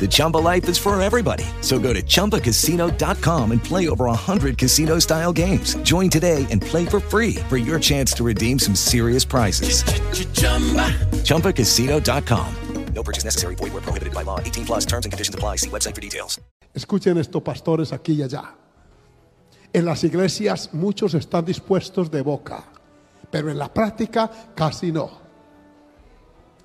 The Chumba life is for everybody. So go to ChumbaCasino.com and play over 100 casino-style games. Join today and play for free for your chance to redeem some serious prizes. ChumbaCasino.com. No purchase necessary. Void where prohibited by law. 18 plus terms and conditions apply. See website for details. Escuchen esto, pastores, aquí y allá. En las iglesias muchos están dispuestos de boca, pero en la práctica casi no.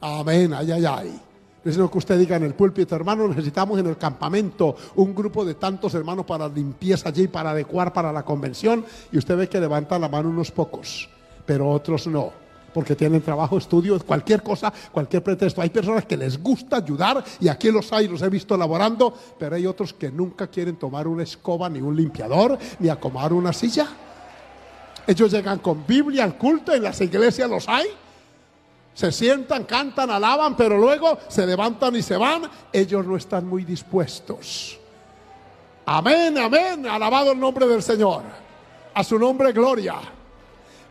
Amén, ay, ay, ay. No es lo que usted diga en el púlpito, hermano, necesitamos en el campamento un grupo de tantos hermanos para limpieza allí, para adecuar para la convención, y usted ve que levanta la mano unos pocos, pero otros no, porque tienen trabajo, estudio, cualquier cosa, cualquier pretexto. Hay personas que les gusta ayudar, y aquí los hay, los he visto laborando, pero hay otros que nunca quieren tomar una escoba, ni un limpiador, ni acomodar una silla. Ellos llegan con Biblia al culto, en las iglesias los hay, se sientan, cantan, alaban, pero luego se levantan y se van. Ellos no están muy dispuestos. Amén, amén. Alabado el nombre del Señor. A su nombre, gloria.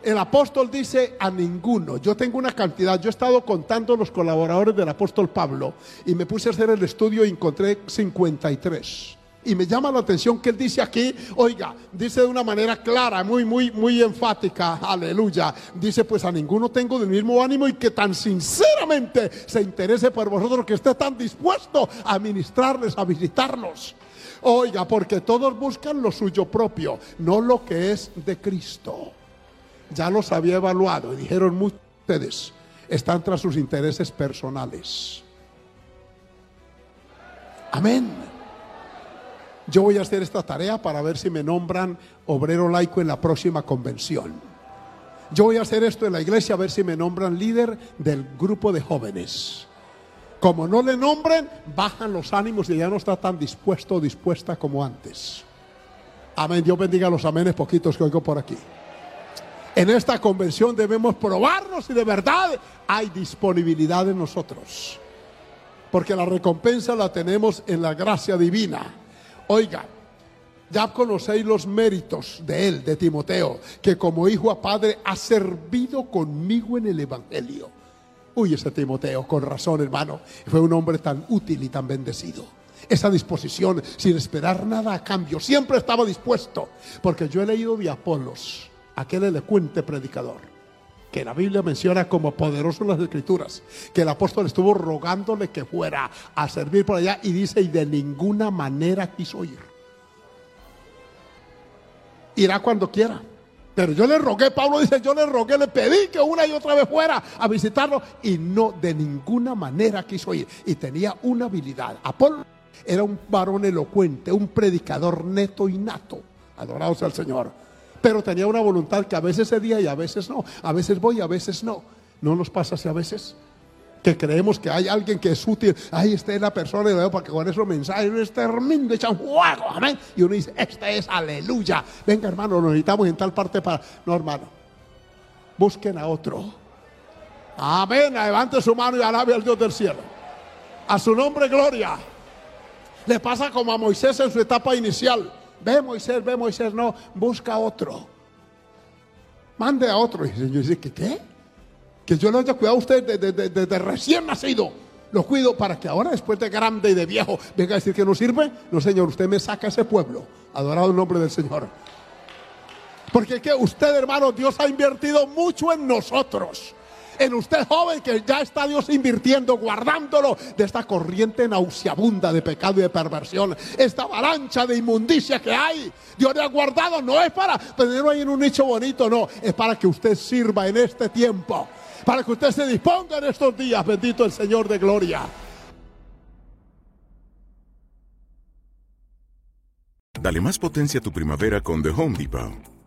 El apóstol dice a ninguno. Yo tengo una cantidad. Yo he estado contando los colaboradores del apóstol Pablo y me puse a hacer el estudio y encontré 53. Y me llama la atención que él dice aquí, oiga, dice de una manera clara, muy, muy, muy enfática, aleluya. Dice, pues a ninguno tengo del mismo ánimo y que tan sinceramente se interese por vosotros, que esté tan dispuesto a ministrarles, a visitarlos. Oiga, porque todos buscan lo suyo propio, no lo que es de Cristo. Ya los había evaluado y dijeron muchos de ustedes están tras sus intereses personales. Amén. Yo voy a hacer esta tarea para ver si me nombran obrero laico en la próxima convención. Yo voy a hacer esto en la iglesia a ver si me nombran líder del grupo de jóvenes. Como no le nombren, bajan los ánimos y ya no está tan dispuesto o dispuesta como antes. Amén. Dios bendiga los amenes poquitos que oigo por aquí. En esta convención debemos probarnos si de verdad hay disponibilidad en nosotros. Porque la recompensa la tenemos en la gracia divina. Oiga, ya conocéis los méritos de él, de Timoteo, que como hijo a padre ha servido conmigo en el Evangelio. Uy, ese Timoteo, con razón, hermano, fue un hombre tan útil y tan bendecido. Esa disposición, sin esperar nada a cambio, siempre estaba dispuesto. Porque yo he leído de Apolos, aquel elocuente predicador, que la Biblia menciona como poderoso en las Escrituras, que el apóstol estuvo rogándole que fuera a servir por allá y dice, y de ninguna manera quiso ir. Irá cuando quiera. Pero yo le rogué, Pablo dice, yo le rogué, le pedí que una y otra vez fuera a visitarlo y no de ninguna manera quiso ir. Y tenía una habilidad. Apolo era un varón elocuente, un predicador neto y nato. Adorado sea el Señor. Pero tenía una voluntad que a veces cedía y a veces no. A veces voy, a veces no. ¿No nos pasa así a veces? Que creemos que hay alguien que es útil. Ahí está la persona y para que con esos mensajes es tremendo, echan fuego. Amén. Y uno dice, este es aleluya. Venga, hermano, lo necesitamos en tal parte para. No, hermano. Busquen a otro. Amén. Levante su mano y alabe al Dios del cielo. A su nombre, gloria. Le pasa como a Moisés en su etapa inicial. Ve Moisés, ve Moisés, no, busca otro. Mande a otro. Y el Señor dice, ¿qué? Que yo lo haya cuidado a usted desde de, de, de, recién nacido. Lo cuido para que ahora, después de grande y de viejo, venga a decir que no sirve. No, Señor, usted me saca ese pueblo. Adorado el nombre del Señor. Porque que usted, hermano, Dios ha invertido mucho en nosotros en usted joven que ya está Dios invirtiendo, guardándolo de esta corriente nauseabunda de pecado y de perversión, esta avalancha de inmundicia que hay. Dios le ha guardado, no es para tenerlo ahí en un nicho bonito, no, es para que usted sirva en este tiempo. para que usted se disponga en estos días. Bendito el Señor de gloria. Dale más potencia a tu primavera con The Home Depot.